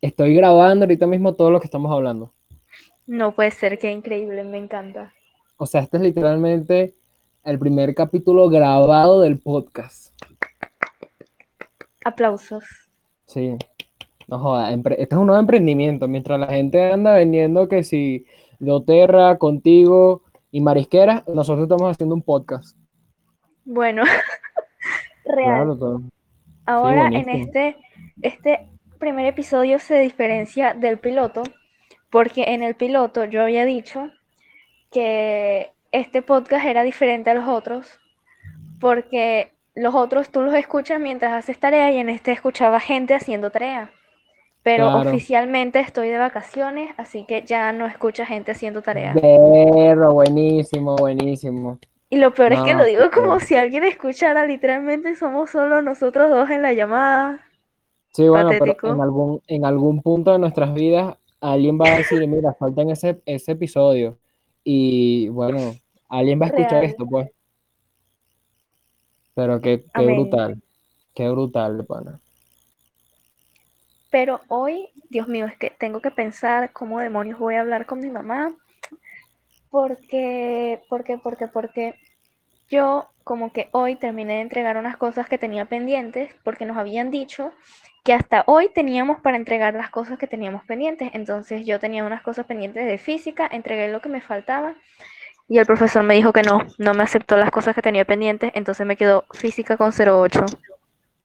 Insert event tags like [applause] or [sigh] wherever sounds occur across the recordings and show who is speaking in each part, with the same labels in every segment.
Speaker 1: estoy grabando ahorita mismo todo lo que estamos hablando.
Speaker 2: No puede ser, qué increíble, me encanta.
Speaker 1: O sea, este es literalmente el primer capítulo grabado del podcast.
Speaker 2: Aplausos.
Speaker 1: Sí. No joda, este es un nuevo emprendimiento. Mientras la gente anda vendiendo que si doTERRA, contigo y marisquera, nosotros estamos haciendo un podcast.
Speaker 2: Bueno, [laughs] real. Ahora en este, este primer episodio se diferencia del piloto, porque en el piloto yo había dicho que este podcast era diferente a los otros, porque los otros tú los escuchas mientras haces tarea y en este escuchaba gente haciendo tarea. Pero oficialmente estoy de vacaciones, así que ya no escucha gente haciendo tarea.
Speaker 1: Pero buenísimo, buenísimo.
Speaker 2: Y lo peor es que lo digo como si alguien escuchara, literalmente somos solo nosotros dos en la llamada.
Speaker 1: Sí, bueno, pero en algún, en algún punto de nuestras vidas alguien va a decir, mira, falta en ese, ese episodio. Y bueno, alguien va a escuchar esto, pues. Pero qué, qué brutal, qué brutal, pana.
Speaker 2: Pero hoy, Dios mío, es que tengo que pensar cómo demonios voy a hablar con mi mamá. Porque, porque, porque, porque yo como que hoy terminé de entregar unas cosas que tenía pendientes porque nos habían dicho que hasta hoy teníamos para entregar las cosas que teníamos pendientes. Entonces yo tenía unas cosas pendientes de física, entregué lo que me faltaba y el profesor me dijo que no, no me aceptó las cosas que tenía pendientes, entonces me quedó física con 08.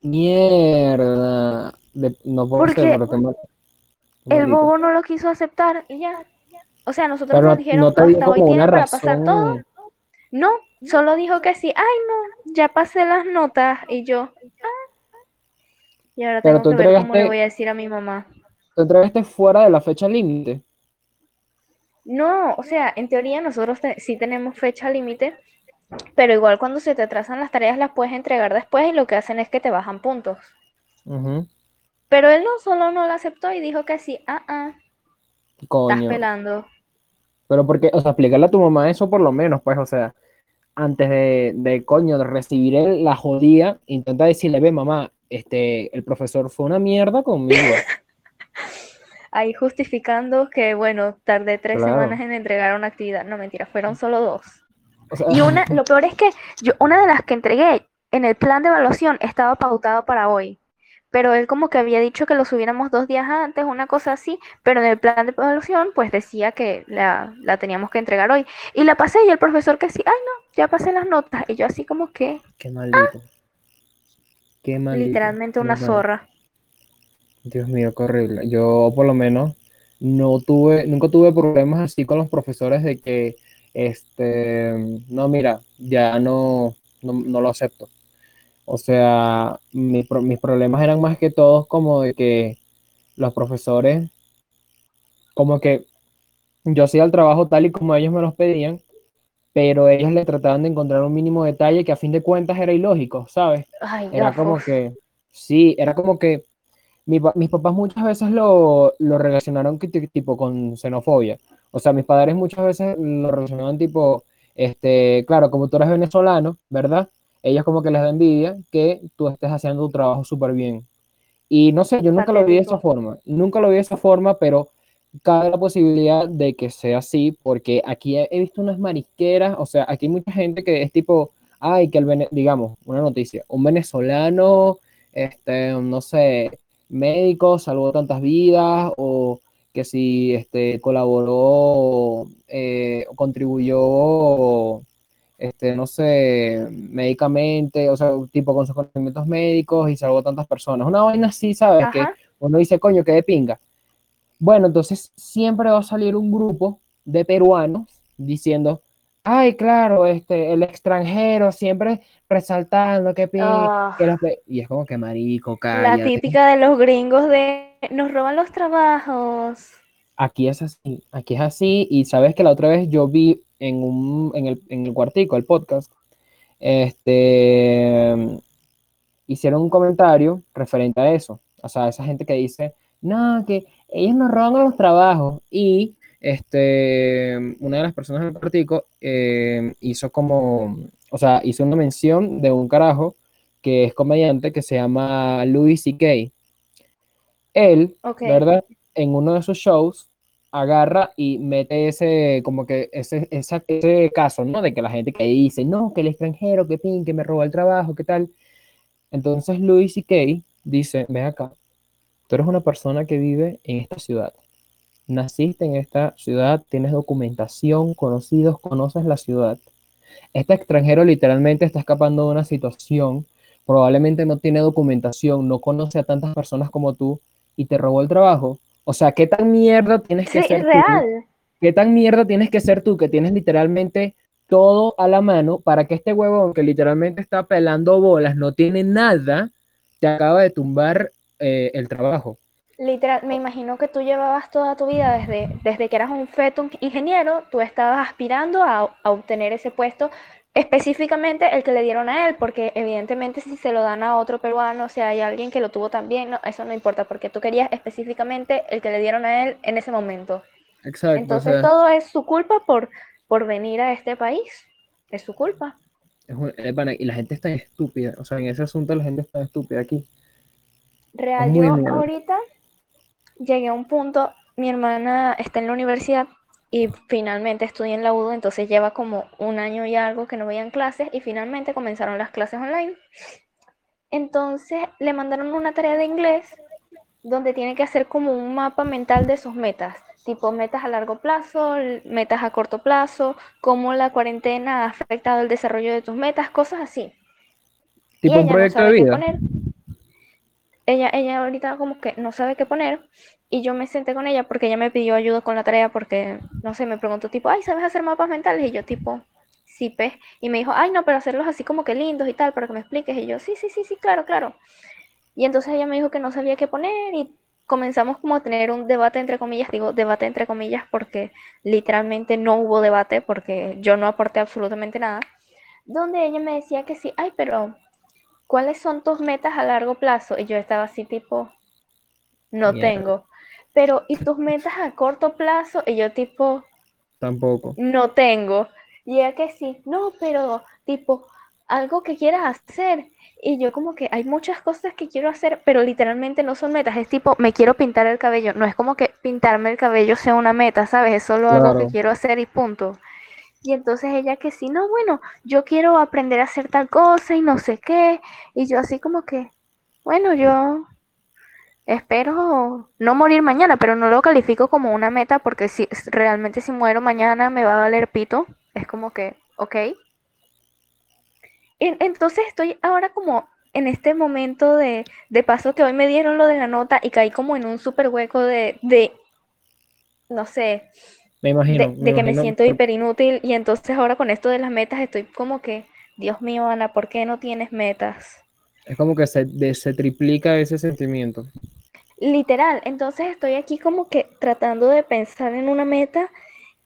Speaker 1: Mierda. no puedo
Speaker 2: Porque el bobo no lo quiso aceptar y ya. O sea, nosotros nos dijeron hasta hoy tienen para pasar todo. No, solo dijo que sí. Ay, no, ya pasé las notas y yo. Ah". Y ahora tengo que ver cómo le voy a decir a mi mamá.
Speaker 1: ¿Te entregaste fuera de la fecha límite?
Speaker 2: No, o sea, en teoría nosotros sí tenemos fecha límite, pero igual cuando se te atrasan las tareas las puedes entregar después y lo que hacen es que te bajan puntos. Pero él no solo no lo aceptó y dijo que sí, ah, ah. Estás pelando.
Speaker 1: Pero porque, o sea, explicarle a tu mamá eso por lo menos, pues, o sea, antes de, de coño, de recibir la jodida, intenta decirle, ve mamá, este, el profesor fue una mierda conmigo. [laughs]
Speaker 2: ahí justificando que, bueno, tardé tres semanas en entregar una actividad. No, mentira, fueron solo dos. y una, [laughs] lo peor es que yo, una de las que entregué en el plan de evaluación estaba pautado para hoy. Pero él como que había dicho que lo subiéramos dos días antes, una cosa así, pero en el plan de evaluación pues decía que la, la teníamos que entregar hoy. Y la pasé y el profesor que sí, ay no, ya pasé las notas. Y yo así como que...
Speaker 1: Qué maldito. Ah". Qué maldito.
Speaker 2: Literalmente una zorra.
Speaker 1: Dios mío, qué horrible. Yo por lo menos no tuve, nunca tuve problemas así con los profesores de que, este, no, mira, ya no, no, lo acepto. O sea, mis, problemas eran más que todos como de que los profesores, como que yo hacía el trabajo tal y como ellos me los pedían, pero ellos le trataban de encontrar un mínimo detalle que a fin de cuentas era ilógico, ¿sabes? era como que, sí, era como que mis papás muchas veces lo, lo relacionaron tipo con xenofobia. O sea, mis padres muchas veces lo relacionaban tipo, este, claro, como tú eres venezolano, ¿verdad? Ellos como que les da envidia que tú estés haciendo tu trabajo súper bien. Y no sé, yo nunca lo vi de esa forma, nunca lo vi de esa forma, pero cabe la posibilidad de que sea así, porque aquí he, visto unas marisqueras, o sea, aquí hay mucha gente que es tipo, ay, que el, digamos, una noticia, un venezolano, este, no sé, médico salvó tantas vidas o que si este, colaboró eh, o contribuyó, este, no sé, médicamente, o sea, tipo con sus conocimientos médicos y salvó tantas personas. Una vaina así, ¿sabes? Que uno dice, coño, que de pinga. Bueno, entonces siempre va a salir un grupo de peruanos diciendo, ay, claro, este, el extranjero siempre resaltando que, ah. y es como que marico, cállate.
Speaker 2: La típica de los gringos de nos roban los trabajos.
Speaker 1: Aquí es así, aquí es así, y sabes que la otra vez yo vi en, un, en, el, en el cuartico, el podcast, este, hicieron un comentario referente a eso, o sea, esa gente que dice, no, que ellos nos roban los trabajos, y este, una de las personas del partido eh, hizo como, o sea, hizo una mención de un carajo que es comediante que se llama Louis C.K. Él, ¿verdad? En uno de sus shows agarra y mete ese, como que ese, ese caso, ¿no? De que la gente que dice, no, que el extranjero, que pin, que me roba el trabajo, ¿qué tal? Entonces Luis y Kay dice, ve acá, tú eres una persona que vive en esta ciudad. Naciste en esta ciudad, tienes documentación, conocidos, conoces la ciudad. Este extranjero literalmente está escapando de una situación, probablemente no tiene documentación, no conoce a tantas personas como tú y te robó el trabajo o sea, ¿qué tan mierda tienes que ser
Speaker 2: real.
Speaker 1: tú? ¿Qué tan mierda tienes que ser tú que tienes literalmente todo a la mano para que este huevón que literalmente está pelando bolas, no tiene nada, te acaba de tumbar eh, el trabajo?
Speaker 2: Literal, me imagino que tú llevabas toda tu vida desde, desde que eras un feto ingeniero, tú estabas aspirando a, a obtener ese puesto específicamente el que le dieron a él, porque evidentemente si se lo dan a otro peruano, o sea, hay alguien que lo tuvo también, no, eso no importa, porque tú querías específicamente el que le dieron a él en ese momento.
Speaker 1: Exacto.
Speaker 2: Entonces todo es su culpa por, por venir a este país, es su culpa.
Speaker 1: y la gente está estúpida, o sea, en ese asunto la gente está estúpida aquí.
Speaker 2: Real, yo ahorita llegué a un punto, mi hermana está en la universidad y finalmente estudié en la UDO, entonces lleva como un año y algo que no veían clases y finalmente comenzaron las clases online. Entonces le mandaron una tarea de inglés donde tiene que hacer como un mapa mental de sus metas, tipo metas a largo plazo, metas a corto plazo, cómo la cuarentena ha afectado el desarrollo de tus metas, cosas así.
Speaker 1: Tipo un proyecto de vida.
Speaker 2: Ella, ella ahorita como que no sabe qué poner y yo me senté con ella porque ella me pidió ayuda con la tarea porque, no sé, me preguntó tipo, ay, ¿sabes hacer mapas mentales? Y yo tipo, sí, pues. Y me dijo, ay, no, pero hacerlos así como que lindos y tal, para que me expliques. Y yo, sí, sí, sí, sí, claro, claro. Y entonces ella me dijo que no sabía qué poner y comenzamos como a tener un debate entre comillas, digo debate entre comillas porque literalmente no hubo debate porque yo no aporté absolutamente nada, donde ella me decía que sí, ay, pero ¿cuáles son tus metas a largo plazo? Y yo estaba así tipo, no tengo pero ¿y tus metas a corto plazo? Y yo tipo,
Speaker 1: tampoco.
Speaker 2: No tengo. Y ella que sí, no, pero tipo, algo que quieras hacer. Y yo como que hay muchas cosas que quiero hacer, pero literalmente no son metas. Es tipo, me quiero pintar el cabello. No es como que pintarme el cabello sea una meta, ¿sabes? Es solo algo que quiero hacer y punto. Y entonces ella que sí, no, bueno, yo quiero aprender a hacer tal cosa y no sé qué. Y yo así como que, bueno, yo espero no morir mañana, pero no lo califico como una meta porque si realmente si muero mañana me va a valer pito. Es como que, ok. Entonces estoy ahora como en este momento de, paso que hoy me dieron lo de la nota y caí como en un súper hueco de, de, no sé,
Speaker 1: me imagino,
Speaker 2: de, que me siento hiper inútil y entonces ahora con esto de las metas estoy como que, Dios mío, Ana, ¿por qué no tienes metas?
Speaker 1: Es como que se, se triplica ese sentimiento.
Speaker 2: Literal, entonces estoy aquí como que tratando de pensar en una meta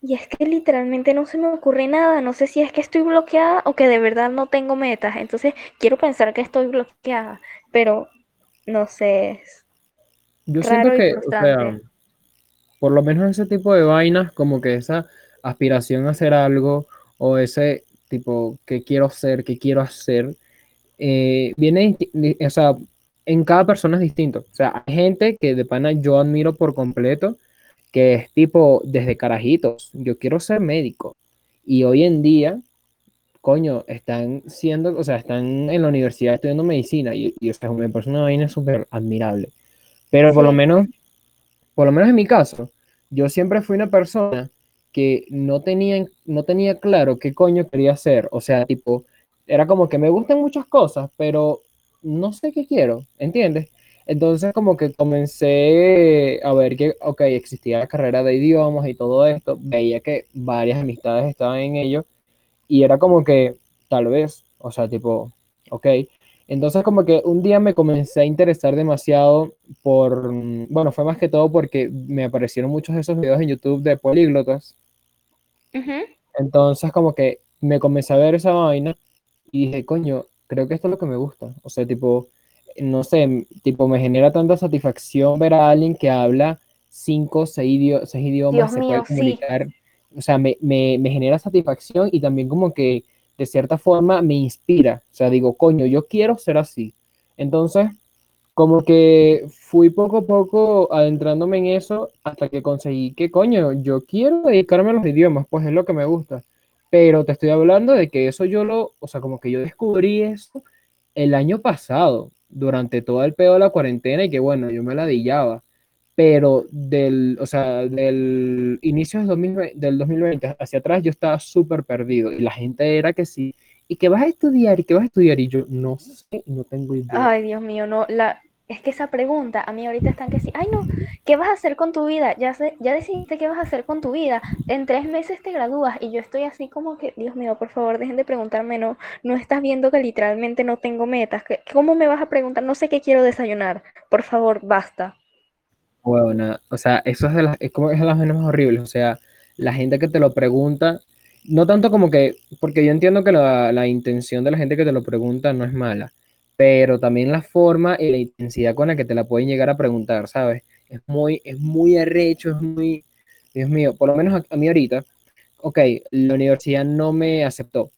Speaker 2: y es que literalmente no se me ocurre nada, no sé si es que estoy bloqueada o que de verdad no tengo metas, entonces quiero pensar que estoy bloqueada, pero no sé.
Speaker 1: Yo siento que, o sea, por lo menos ese tipo de vainas, como que esa aspiración a hacer algo o ese tipo que quiero ser, que quiero hacer, eh, viene, o sea, en cada persona es distinto. O sea, hay gente que de pana yo admiro por completo, que es tipo desde carajitos, yo quiero ser médico. Y hoy en día, coño, están siendo, o sea, están en la universidad estudiando medicina y, y o me parece una vaina súper admirable. Pero por lo menos, por lo menos en mi caso, yo siempre fui una persona que no tenía, no tenía claro qué coño quería hacer. O sea, tipo, era como que me gustan muchas cosas, pero no sé qué quiero, ¿entiendes? Entonces como que comencé a ver que, ok, existía la carrera de idiomas y todo esto, veía que varias amistades estaban en ello y era como que, tal vez, o sea, tipo, ok. Entonces como que un día me comencé a interesar demasiado por, bueno, fue más que todo porque me aparecieron muchos de esos videos en YouTube de políglotas. Entonces como que me comencé a ver esa vaina y dije, coño, creo que esto es lo que me gusta. O sea, tipo, no sé, tipo, me genera tanta satisfacción ver a alguien que habla cinco, seis, seis idiomas, se puede comunicar. O sea, me, me, me, genera satisfacción y también como que de cierta forma me inspira. O sea, digo, coño, yo quiero ser así. Entonces, como que fui poco a poco adentrándome en eso hasta que conseguí que, coño, yo quiero dedicarme a los idiomas, pues es lo que me gusta. Pero te estoy hablando de que eso yo lo, o sea, como que yo descubrí eso el año pasado, durante todo el pedo de la cuarentena y que bueno, yo me la dillaba. Pero del, o sea, del inicio del 2020, del 2020 hacia atrás yo estaba súper perdido y la gente era que sí, ¿y qué vas a estudiar? ¿Y qué vas a estudiar? Y yo no sé, no tengo idea.
Speaker 2: Ay, Dios mío, no, la, es que esa pregunta, a mí ahorita están que sí, ay no, ¿qué vas a hacer con tu vida? Ya, sé, ya decidiste qué vas a hacer con tu vida. En tres meses te gradúas y yo estoy así como que, Dios mío, por favor, dejen de preguntarme, no, no estás viendo que literalmente no tengo metas. ¿Cómo me vas a preguntar? No sé qué quiero desayunar. Por favor, basta.
Speaker 1: Bueno, o sea, eso es de las, es como es de las menos horribles, o sea, la gente que te lo pregunta, no tanto como que, porque yo entiendo que la, la intención de la gente que te lo pregunta no es mala, pero también la forma y la intensidad con la que te la pueden llegar a preguntar, ¿sabes? Es muy, es muy arrecho, es muy, Dios mío, por lo menos a, mí ahorita, ok, la universidad no me aceptó.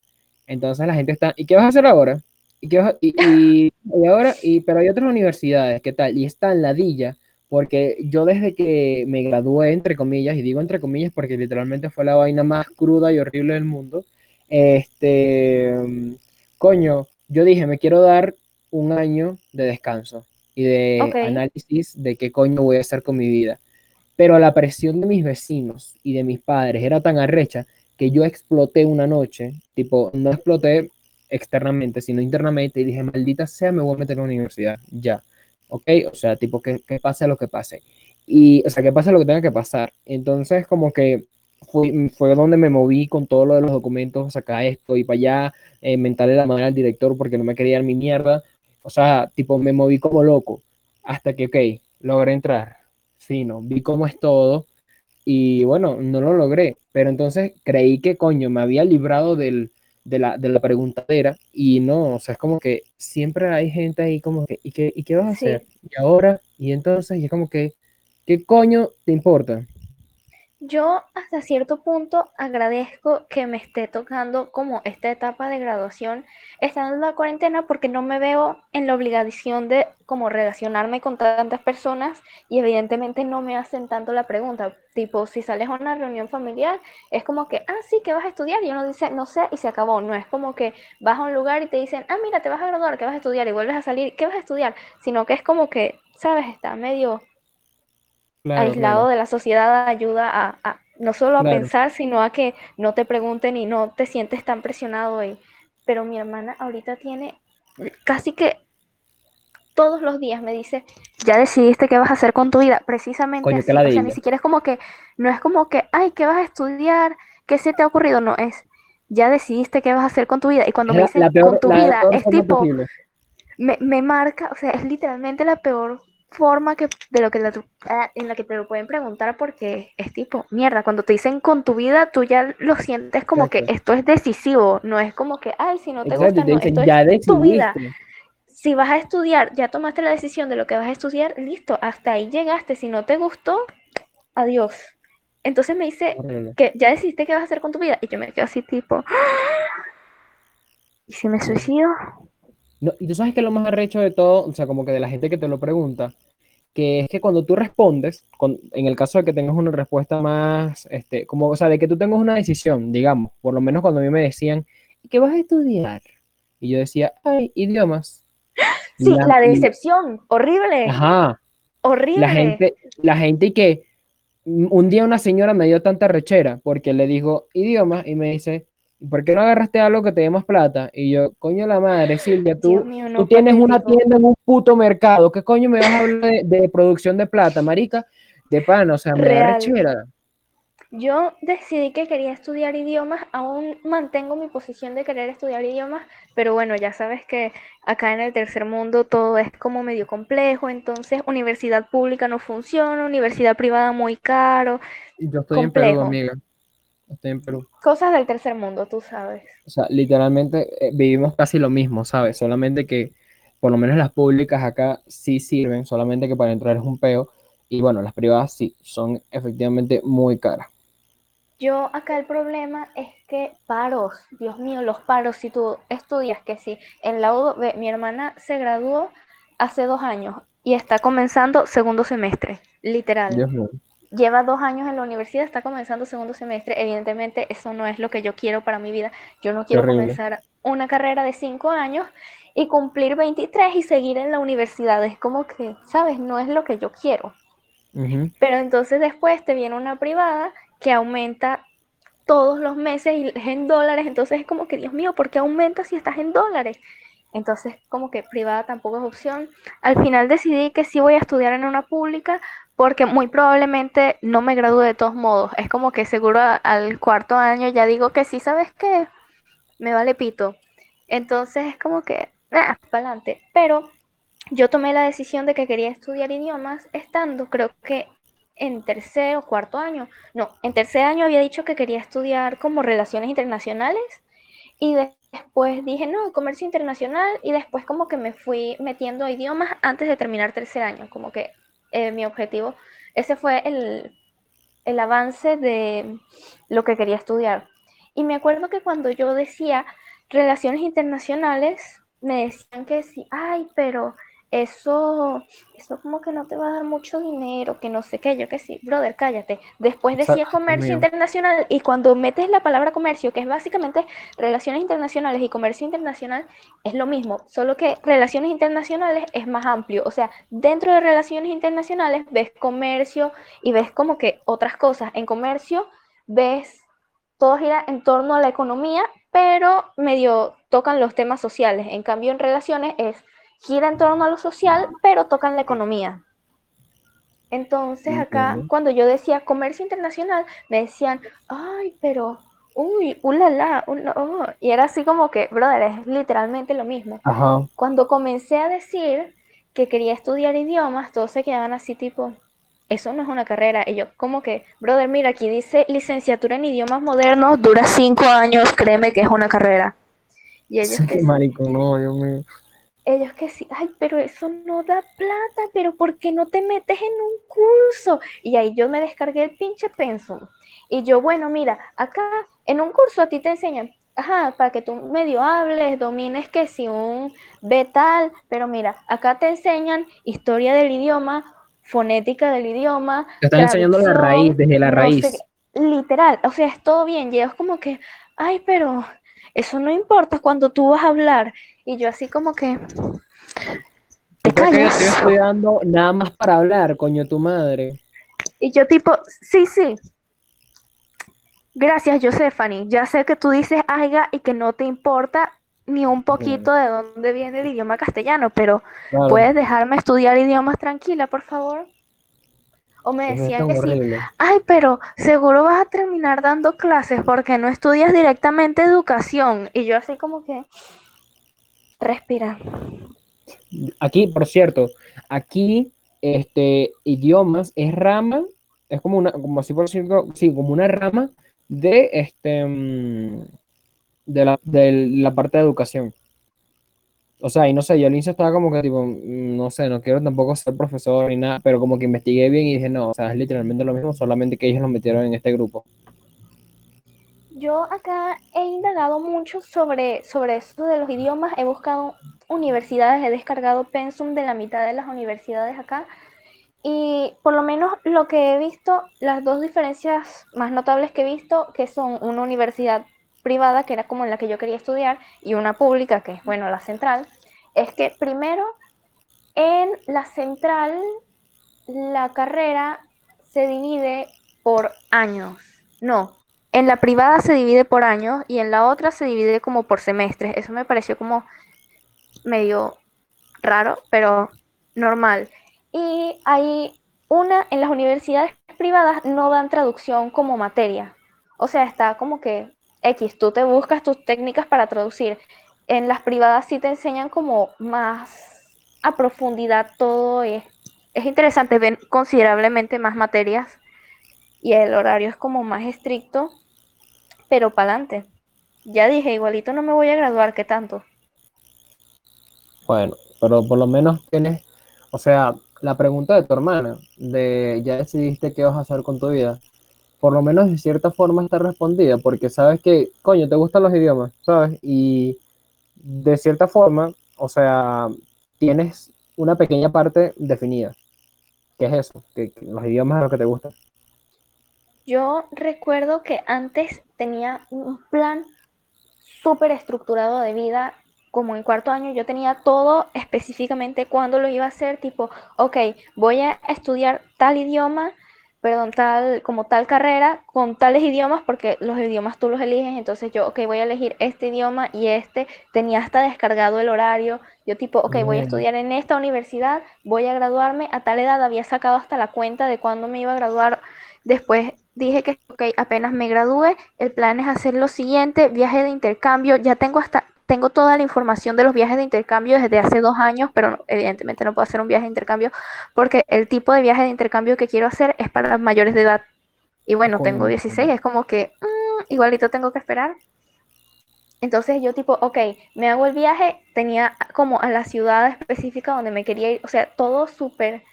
Speaker 1: Entonces la gente está, ¿y qué vas a hacer ahora? ¿Y, qué vas y, [laughs] y, ahora? Y, pero hay otras universidades, ¿qué tal? Y está en ladilla, porque yo desde que me gradué, entre comillas, y digo entre comillas porque literalmente fue la vaina más cruda y horrible del mundo, este, coño, yo dije, me quiero dar un año de descanso y de análisis de qué coño voy a hacer con mi vida. Pero la presión de mis vecinos y de mis padres era tan arrecha que yo exploté una noche, tipo, no exploté externamente, sino internamente, y dije, maldita sea, me voy a meter en la universidad, ya, ¿ok? O sea, tipo, que, que pase lo que pase. Y, o sea, que pase lo que tenga que pasar. Entonces, como que fue, fue donde me moví con todo lo de los documentos, sacar esto y para allá, eh, mentarle la madre al director porque no me quería dar mi mierda. O sea, tipo, me moví como loco hasta que, ok, logré entrar. no vi cómo es todo y bueno, no lo logré. Pero entonces creí que, coño, me había librado del, de, la, de la preguntadera y no, o sea, es como que siempre hay gente ahí como que, ¿y qué, y qué vas a hacer? Y ahora, y entonces, y es como que, ¿qué coño te importa?
Speaker 2: Yo hasta cierto punto agradezco que me esté tocando como esta etapa de graduación estando en la cuarentena porque no me veo en la obligación de como relacionarme con tantas personas y evidentemente no me hacen tanto la pregunta, tipo si sales a una reunión familiar es como que, ah sí, ¿qué vas a estudiar? Y uno dice, no sé, y se acabó, no es como que vas a un lugar y te dicen, ah mira, te vas a graduar, ¿qué vas a estudiar? Y vuelves a salir, ¿qué vas a estudiar? Sino que es como que, sabes, está medio aislado de la sociedad ayuda a, no solo a pensar, sino a que no te pregunten y no te sientes tan presionado. Y, pero mi hermana ahorita tiene casi que todos los días me dice, ya decidiste qué vas a hacer con tu vida, precisamente así, o sea, ni siquiera es como que, no es como que, ay, ¿qué vas a estudiar? ¿Qué se te ha ocurrido? No, es, ya decidiste qué vas a hacer con tu vida. Y cuando me dice con tu vida, es tipo, me, me, marca, o sea, es literalmente la peor forma que, de lo que ah, en la que te lo pueden preguntar porque es tipo, mierda, cuando te dicen con tu vida, tú ya lo sientes como que esto es decisivo, no es como que, ay, si no te gusta, no, esto es tu vida. Si vas a estudiar, ya tomaste la decisión de lo que vas a estudiar, listo, hasta ahí llegaste, si no te gustó, adiós. Entonces me dice que ya decidiste qué vas a hacer con tu vida y yo me quedo así tipo, ¿y si me suicido?
Speaker 1: No, y tú sabes que lo más arrecho de todo, o sea, como que de la gente que te lo pregunta, que es que cuando tú respondes, en el caso de que tengas una respuesta más, este, como, o sea, de que tú tengas una decisión, digamos, por lo menos cuando a mí me decían, ¿qué vas a estudiar? Y yo decía, ay, idiomas. [gasps]
Speaker 2: Sí, la, decepción, horrible.
Speaker 1: Ajá.
Speaker 2: Horrible.
Speaker 1: La gente, la gente que un día una señora me dio tanta rechera porque le dijo idiomas y me dice, ¿por qué no agarraste algo que te dé más plata? Y yo, coño la madre, Silvia, tú, tú tienes una tienda en un puto mercado, ¿qué coño me vas a hablar de, producción de plata, marica? De pan, o sea, me da rechera.
Speaker 2: Yo decidí que quería estudiar idiomas, aún mantengo mi posición de querer estudiar idiomas, pero bueno, ya sabes que acá en el tercer mundo todo es como medio complejo, entonces universidad pública no funciona, universidad privada muy caro.
Speaker 1: Yo estoy en Perú, amiga. Estoy en Perú.
Speaker 2: Cosas del tercer mundo, tú sabes.
Speaker 1: O sea, literalmente eh, vivimos casi lo mismo, ¿sabes? Solamente que por lo menos las públicas acá sí sirven, solamente que para entrar es un peo. Y bueno, las privadas sí, son efectivamente muy caras.
Speaker 2: Yo acá el problema es que paros, Dios mío, los paros, si tú estudias que sí, en la UDO, mi hermana se graduó hace dos años y está comenzando segundo semestre, literal. Lleva dos años en la universidad, está comenzando segundo semestre. Evidentemente, eso no es lo que yo quiero para mi vida. Yo no quiero comenzar una carrera de cinco años y cumplir 23 y seguir en la universidad. Es como que, ¿sabes? No es lo que yo quiero. Pero entonces después te viene una privada que aumenta todos los meses y es en dólares, entonces es como que, Dios mío, ¿por qué aumenta si estás en dólares? Entonces, como que privada tampoco es opción. Al final decidí que sí voy a estudiar en una pública porque muy probablemente no me gradúe de todos modos. Es como que seguro al cuarto año ya digo que sí, ¿sabes qué? Me vale pito. Entonces es como que, para adelante. Pero yo tomé la decisión de que quería estudiar idiomas estando, creo que en tercer o cuarto año. No, en tercer año había dicho que quería estudiar como relaciones internacionales y después dije, no, comercio internacional y después como que me fui metiendo idiomas antes de terminar tercer año, como que eh, mi objetivo, ese fue el, el avance de lo que quería estudiar. Y me acuerdo que cuando yo decía relaciones internacionales, me decían que sí, ay, pero eso, eso como que no te va a dar mucho dinero, que no sé qué, yo que sí, brother, cállate. Después decía comercio internacional y cuando metes la palabra comercio, que es básicamente relaciones internacionales y comercio internacional, es lo mismo, solo que relaciones internacionales es más amplio. O sea, dentro de relaciones internacionales ves comercio y ves como que otras cosas. En comercio ves todo gira en torno a la economía, pero medio tocan los temas sociales. En cambio, en relaciones es gira en torno a lo social, pero tocan la economía. Entonces acá, cuando yo decía comercio internacional, me decían, ay, pero, uy, ulala, oh", y era así como que, brother, es literalmente lo mismo. Cuando comencé a decir que quería estudiar idiomas, todos se quedaban así tipo, eso no es una carrera. Y yo, como que, brother, mira, aquí dice licenciatura en idiomas modernos, dura cinco años, créeme que es una carrera.
Speaker 1: Y ellos que, marico, no, yo me
Speaker 2: ellos que sí, ay, pero eso no da plata, pero ¿por qué no te metes en un curso? Y ahí yo me descargué el pinche pensum. Y yo, bueno, mira, acá en un curso a ti te enseñan, ajá, para que tú medio hables, domines que si un tal, pero mira, acá te enseñan historia del idioma, fonética del idioma.
Speaker 1: Te están enseñando la raíz, desde la raíz.
Speaker 2: literal, o sea, es todo bien. Y es como que, ay, pero eso no importa cuando tú vas a hablar y yo así como que...
Speaker 1: ¿Te estoy estudiando nada más para hablar, coño, tu madre.
Speaker 2: Y yo tipo, sí, sí. Gracias, Josephanie. Ya sé que tú dices aiga y que no te importa ni un poquito de dónde viene el idioma castellano, pero ¿puedes dejarme estudiar idiomas tranquila, por favor? O me decían que sí, ay, pero seguro vas a terminar dando clases porque no estudias directamente educación. Y yo así como que, Respira.
Speaker 1: Aquí, por cierto, aquí este idiomas es rama, es como una, como así por cierto, sí, como una rama de este mm, de la, de la parte de educación. O sea, y no sé, yo al inicio estaba como que tipo, mm, no sé, no quiero tampoco ser profesor ni nada, pero como que investigué bien y dije, no, o sea, es literalmente lo mismo, solamente que ellos lo metieron en este grupo.
Speaker 2: Yo acá he indagado mucho sobre, sobre esto de los idiomas, he buscado universidades, he descargado pensum de la mitad de las universidades acá y por lo menos lo que he visto, las dos diferencias más notables que he visto, que son una universidad privada, que era como en la que yo quería estudiar, y una pública, que es, bueno, la central, es que primero en la central la carrera se divide por años. No, en la privada se divide por años y en la otra se divide como por semestres. Eso me pareció como medio raro, pero normal. Y hay una, en las universidades privadas no dan traducción como materia. O sea, está como que X, tú te buscas tus técnicas para traducir. En las privadas sí te enseñan como más a profundidad todo. es interesante, ven considerablemente más materias y el horario es como más estricto pero para adelante. Ya dije, igualito no me voy a graduar, ¿qué tanto?
Speaker 1: Bueno, pero por lo menos tienes, o sea, la pregunta de tu hermana, de ya decidiste qué vas a hacer con tu vida, por lo menos de cierta forma está respondida, porque sabes que, coño, te gustan los idiomas, ¿sabes? Y de cierta forma, o sea, tienes una pequeña parte definida. ¿Qué es eso? ¿Qué, los idiomas es lo que te gusta?
Speaker 2: Yo recuerdo que antes tenía un plan súper estructurado de vida. Como en cuarto año yo tenía todo específicamente cuándo lo iba a hacer, tipo, ok, voy a estudiar tal idioma, perdón, tal, como tal carrera con tales idiomas, porque los idiomas tú los eliges, entonces yo, ok, voy a elegir este idioma y este, tenía hasta descargado el horario, yo tipo, ok, voy a estudiar en esta universidad, voy a graduarme, a tal edad había sacado hasta la cuenta de cuándo me iba a graduar, después dije que, ok, apenas me gradúe, el plan es hacer lo siguiente, viaje de intercambio, ya tengo hasta tengo toda la información de los viajes de intercambio desde hace dos años, pero evidentemente no puedo hacer un viaje de intercambio porque el tipo de viaje de intercambio que quiero hacer es para mayores de edad. Y bueno, tengo 16, es como que mm, igualito tengo que esperar. Entonces yo tipo, ok, me hago el viaje, tenía como a la ciudad específica donde me quería ir, o sea, todo súper.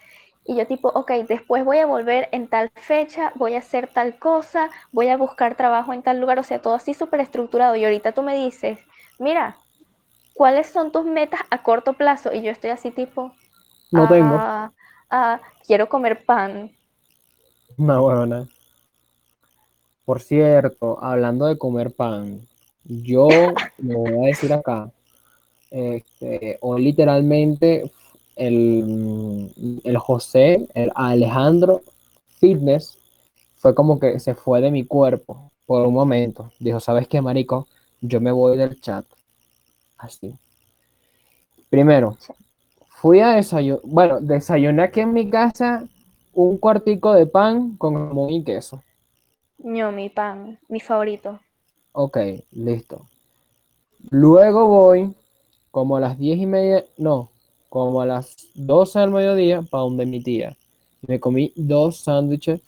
Speaker 2: Y yo tipo, ok, después voy a volver en tal fecha, voy a hacer tal cosa, voy a buscar trabajo en tal lugar, o sea, todo así súper estructurado. Y ahorita tú me dices, mira, ¿cuáles son tus metas a corto plazo? Y yo estoy así tipo,
Speaker 1: no tengo. Ah,
Speaker 2: ah, quiero comer pan.
Speaker 1: No, buena. Por cierto, hablando de comer pan, yo [laughs] me voy a decir acá, este, o literalmente el, el José, el Alejandro Fitness, fue como que se fue de mi cuerpo por un momento. Dijo, ¿sabes qué, marico? yo me voy del chat. Así. Primero, fui a desayunar, bueno, desayuné aquí en mi casa un cuartico de pan con jamón y queso.
Speaker 2: No, mi pan, mi favorito.
Speaker 1: Ok, listo. Luego voy como a las diez y media, no, como a las 12 del mediodía para donde mi tía. Me comí dos sándwiches,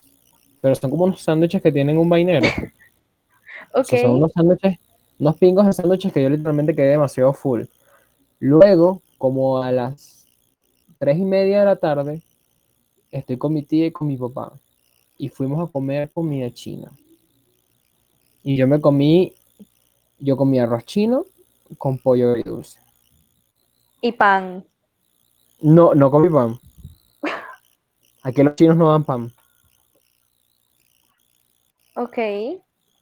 Speaker 1: pero son como unos sándwiches que tienen un vainero. [laughs] ok. son unos sándwiches unos pingos de sándwiches que yo literalmente quedé demasiado full. Luego, como a las tres y media de la tarde, estoy con mi tía y con mi papá. Y fuimos a comer comida china. Y yo me comí, yo comí arroz chino con pollo y dulce.
Speaker 2: ¿Y pan?
Speaker 1: No, no comí pan. Aquí los chinos no dan pan.
Speaker 2: Ok.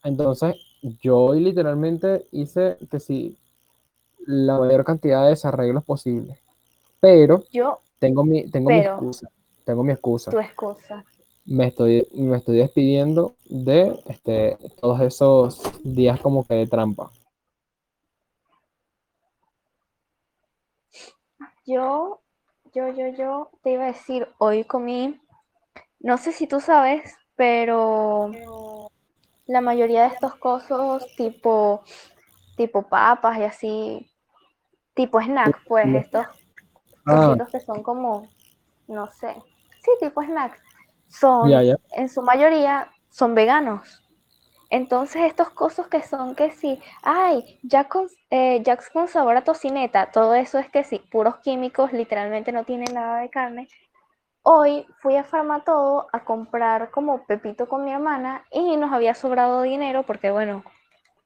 Speaker 1: Entonces, yo literalmente hice que sí, la mayor cantidad de desarreglos posibles. Pero
Speaker 2: yo
Speaker 1: tengo mi, tengo mi excusa. Tengo mi excusa.
Speaker 2: Tu excusa.
Speaker 1: Me estoy, me estoy despidiendo de este, todos esos días como que de trampa.
Speaker 2: Yo, yo, yo, yo te iba a decir, hoy comí, no sé si tú sabes, pero la mayoría de estos cosas tipo, tipo papas y así, tipo snack, pues estos ah. que son como, no sé, sí, tipo snack, son, en su mayoría, son veganos. Entonces estos cosas que son que sí, ay, ya con, eh, con sabor a tocineta, todo eso es que sí, puros químicos, literalmente no tienen nada de carne, Hoy fui a Farmatodo a comprar como pepito con mi hermana y nos había sobrado dinero porque, bueno,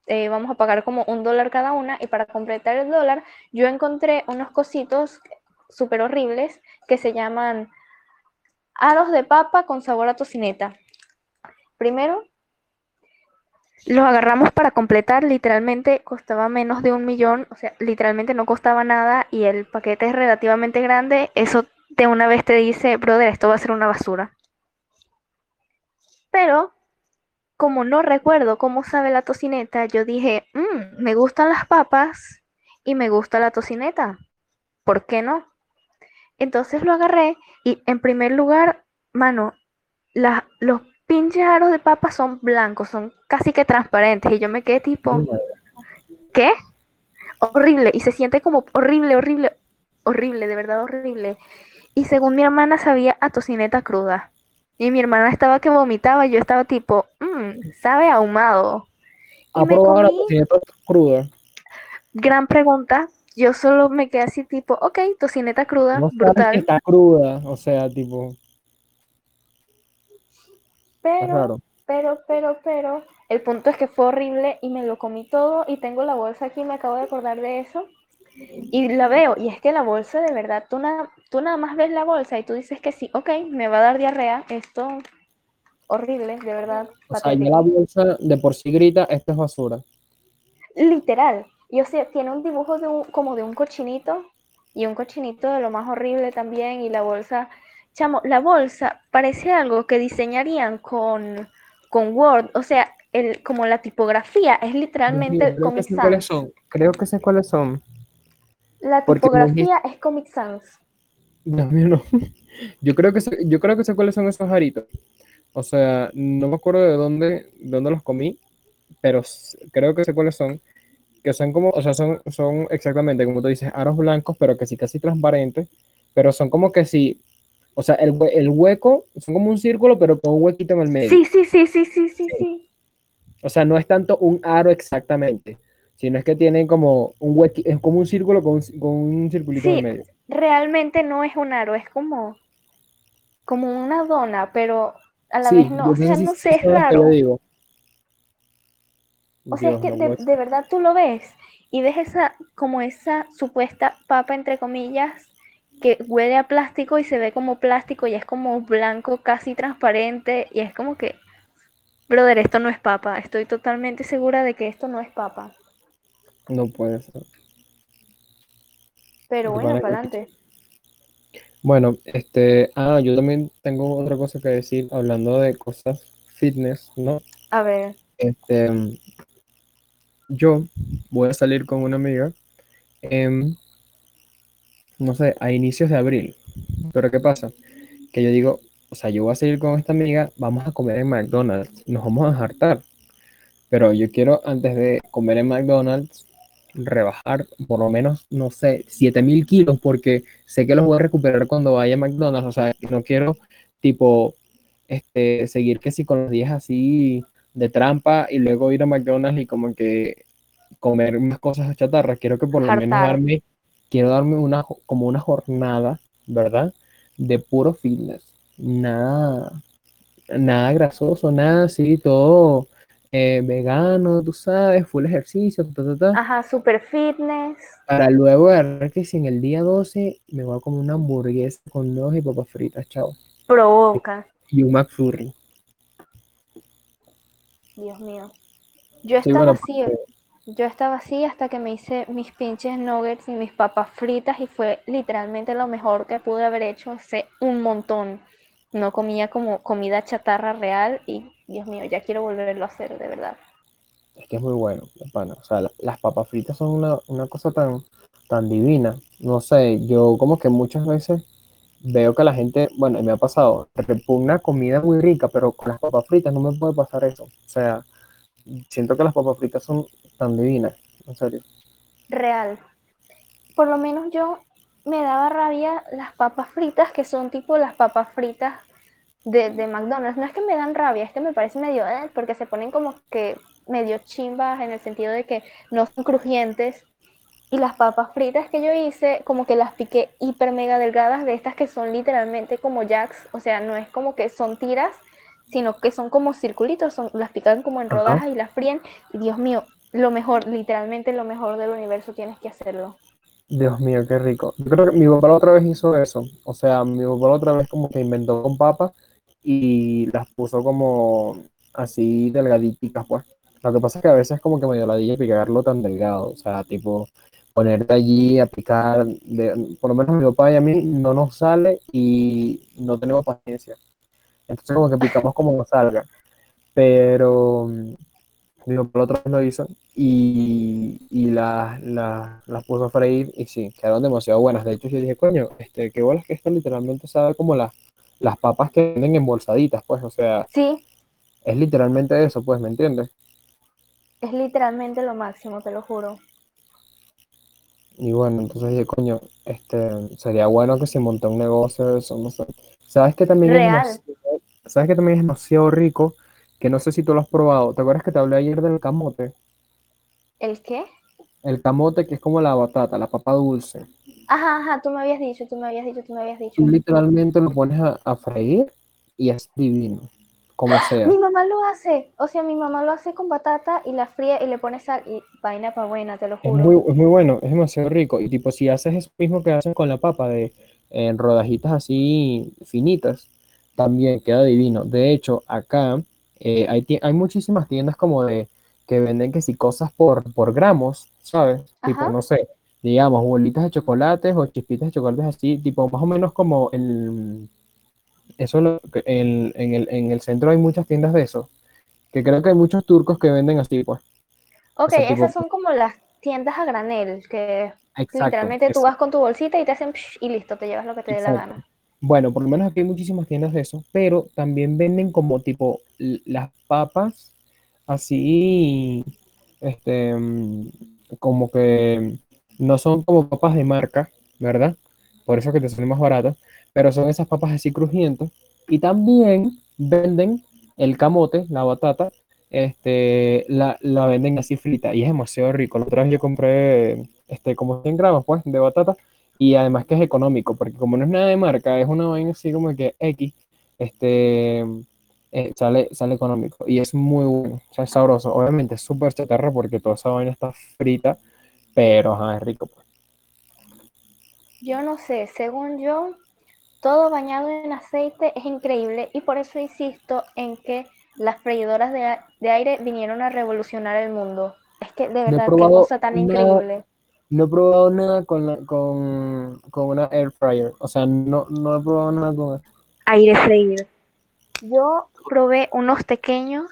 Speaker 2: eh, vamos a pagar como un dólar cada una y para completar el dólar yo encontré unos cositos súper horribles que se llaman aros de papa con sabor a tocineta. Primero, los agarramos para completar, literalmente costaba menos de un millón, o sea, literalmente no costaba nada y el paquete es relativamente grande, eso de una vez te dice, brother, esto va a ser una basura. Pero, como no recuerdo cómo sabe la tocineta, yo dije, mm, me gustan las papas y me gusta la tocineta. ¿Por qué no? Entonces lo agarré y en primer lugar, mano, los pinches aros de papas son blancos, son casi que transparentes. Y yo me quedé tipo, ¿qué? Horrible. Y se siente como horrible, horrible, horrible, de verdad horrible. Y según mi hermana sabía a tocineta cruda. Y mi hermana estaba que vomitaba y yo estaba tipo, mmm, sabe ahumado.
Speaker 1: ¿Ha probado la tocineta cruda?
Speaker 2: Gran pregunta. Yo solo me quedé así tipo, ok, tocineta cruda,
Speaker 1: no brutal. Está cruda, o sea, tipo.
Speaker 2: Pero, pero, pero, pero, el punto es que fue horrible y me lo comí todo y tengo la bolsa aquí, me acabo de acordar de eso. Y la veo, y es que la bolsa de verdad, tú nada, tú nada más ves la bolsa y tú dices que sí, ok, me va a dar diarrea, esto horrible, de verdad.
Speaker 1: O sea, ya la bolsa de por sí grita, esto es basura.
Speaker 2: Literal. Y o sea, tiene un dibujo de un, como de un cochinito y un cochinito de lo más horrible también y la bolsa, chamo, la bolsa parece algo que diseñarían con, con Word, o sea, el, como la tipografía es literalmente
Speaker 1: Comic Sans. Creo que sé cuáles son.
Speaker 2: La tipografía es Comic Sans.
Speaker 1: Mío, no. [laughs] Yo creo que sé, yo creo que sé cuáles son esos aritos. O sea, no me acuerdo de dónde, dónde los comí, pero creo que sé cuáles son. Que son como, o sea, son, son exactamente como tú dices, aros blancos, pero que sí casi transparentes. Pero son como que sí, o sea, el, el hueco son como un círculo, pero con un huequito en el medio.
Speaker 2: Sí, sí, sí, sí, sí, sí, sí.
Speaker 1: O sea, no es tanto un aro exactamente, sino es que tienen como un hueco, es como un círculo con un, con un circulito en medio.
Speaker 2: Realmente no es un aro, es como, como una dona, pero a la vez no. O sea, no sé, es raro. O sea, es que de, de, verdad tú lo ves y ves esa, como esa supuesta papa, entre comillas, que huele a plástico y se ve como plástico y es como blanco, casi transparente, y es como que Brother, esto no es papa. Estoy totalmente segura de que esto no es papa.
Speaker 1: No puede ser.
Speaker 2: Pero bueno, para adelante.
Speaker 1: Bueno, este, ah, yo también tengo otra cosa que decir hablando de cosas fitness, ¿no?
Speaker 2: A ver.
Speaker 1: Este, yo voy a salir con una amiga en, no sé, a inicios de abril. Pero ¿qué pasa? Que yo digo, o sea, yo voy a seguir con esta amiga, vamos a comer en McDonald's, nos vamos a hartar. Pero yo quiero, antes de comer en McDonald's, rebajar por lo menos, no sé, 7000 kilos, porque sé que los voy a recuperar cuando vaya a McDonald's. O sea, no quiero, tipo, este, seguir que si con los días así de trampa y luego ir a McDonald's y como que comer más cosas chatarras. Quiero que por lo menos darme, quiero darme una, como una jornada, ¿verdad? De puro fitness nada, nada grasoso, nada así, todo eh, vegano, tú sabes, full ejercicio,
Speaker 2: Ajá, super fitness.
Speaker 1: Para luego ver que si en el día 12 me voy a comer una hamburguesa con dos y papas fritas, chao.
Speaker 2: Provoca.
Speaker 1: Y un McFlurry.
Speaker 2: Dios mío. Yo estaba así, yo estaba así hasta que me hice mis pinches nuggets y mis papas fritas y fue literalmente lo mejor que pude haber hecho hace un montón no comía como comida chatarra real y Dios mío, ya quiero volverlo a hacer, de verdad.
Speaker 1: Es que es muy bueno, pana. O sea, las papas fritas son una, una, cosa tan, tan divina. No sé, yo como que muchas veces veo que la gente, bueno, me ha pasado, repugna comida muy rica, pero con las papas fritas no me puede pasar eso. O sea, siento que las papas fritas son tan divinas, en serio.
Speaker 2: Real. Por lo menos yo me daba rabia las papas fritas, que son tipo las papas fritas de, McDonald's. No es que me dan rabia, es que me parece medio, eh, porque se ponen como que medio chimbas en el sentido de que no son crujientes. Y las papas fritas que yo hice, como que las piqué hiper mega delgadas, de estas que son literalmente como jacks, o sea, no es como que son tiras, sino que son como circulitos, son, las pican como en rodajas y las fríen. Y Dios mío, lo mejor, literalmente lo mejor del universo tienes que hacerlo.
Speaker 1: Dios mío, qué rico. Yo creo que mi papá otra vez hizo eso. O sea, mi papá la otra vez como que inventó con papas y las puso como así delgaditas, pues. Lo que pasa es que a veces como que me dio la idea picarlo tan delgado. O sea, tipo, ponerte allí a picar. por lo menos mi papá y a mí no nos sale y no tenemos paciencia. Entonces como que picamos como nos salga. Pero digo, por otra vez lo hizo y, y las la, puso a freír y sí, quedaron demasiado buenas. De hecho, yo dije, coño, este, qué bolas que esto literalmente sabe como las, las papas que venden embolsaditas, pues, o sea.
Speaker 2: Sí.
Speaker 1: Es literalmente eso, pues, ¿me entiendes?
Speaker 2: Es literalmente lo máximo, te lo juro.
Speaker 1: Y bueno, entonces dije, coño, este, sería bueno que se montara un negocio de eso, no sé. ¿Sabes que también es ¿Sabes que también es demasiado rico? Que no sé si tú lo has probado. ¿Te acuerdas que te hablé ayer del camote?
Speaker 2: ¿El qué?
Speaker 1: El camote que es como la batata, la papa dulce.
Speaker 2: Ajá, ajá, tú me habías dicho, tú me habías dicho, tú me habías dicho.
Speaker 1: Tú literalmente lo pones a, freír y es divino. como sea.
Speaker 2: Mi mamá lo hace, o sea, mi mamá lo hace con batata y la fría y le pone sal y vaina para buena, te lo juro.
Speaker 1: Es muy, es muy bueno, es demasiado rico. Y tipo, si haces eso mismo que haces con la papa, de en rodajitas así finitas, también queda divino. De hecho, acá eh, hay, hay muchísimas tiendas como de que venden que si cosas por, por gramos, ¿sabes? Tipo, no sé, digamos, bolitas de chocolates o chispitas de chocolates así, tipo, más o menos como el... Eso en, el, en el centro hay muchas tiendas de eso, que creo que hay muchos turcos que venden así, pues.
Speaker 2: Ok, esas son como las tiendas a granel, que literalmente tú vas con tu bolsita y te hacen y listo, te llevas lo que te dé la gana.
Speaker 1: Bueno, por lo menos aquí hay muchísimas tiendas de eso, pero también venden como tipo las papas así, este, mm, como que no son como papas de marca, ¿verdad? Por eso que te salen más baratas, pero son esas papas así crujientes. Y también venden el camote, la batata, este, la, la venden así frita y es demasiado rico. La otra vez yo compré este, como 100 gramos pues, de batata y además que es económico, porque como no es nada de marca, es una vaina así como que X, este, eh, sale, sale económico y es muy bueno, o sea, es sabroso. Obviamente es súper chatarra porque toda esa vaina está frita, pero es rico. Pues.
Speaker 2: Yo no sé, según yo, todo bañado en aceite es increíble y por eso insisto en que las freidoras de, aire vinieron a revolucionar el mundo. Es que de verdad, qué cosa tan increíble.
Speaker 1: No he probado nada con, con, una air fryer. O sea, no, no he probado nada con
Speaker 2: aire freír. Yo probé unos pequeños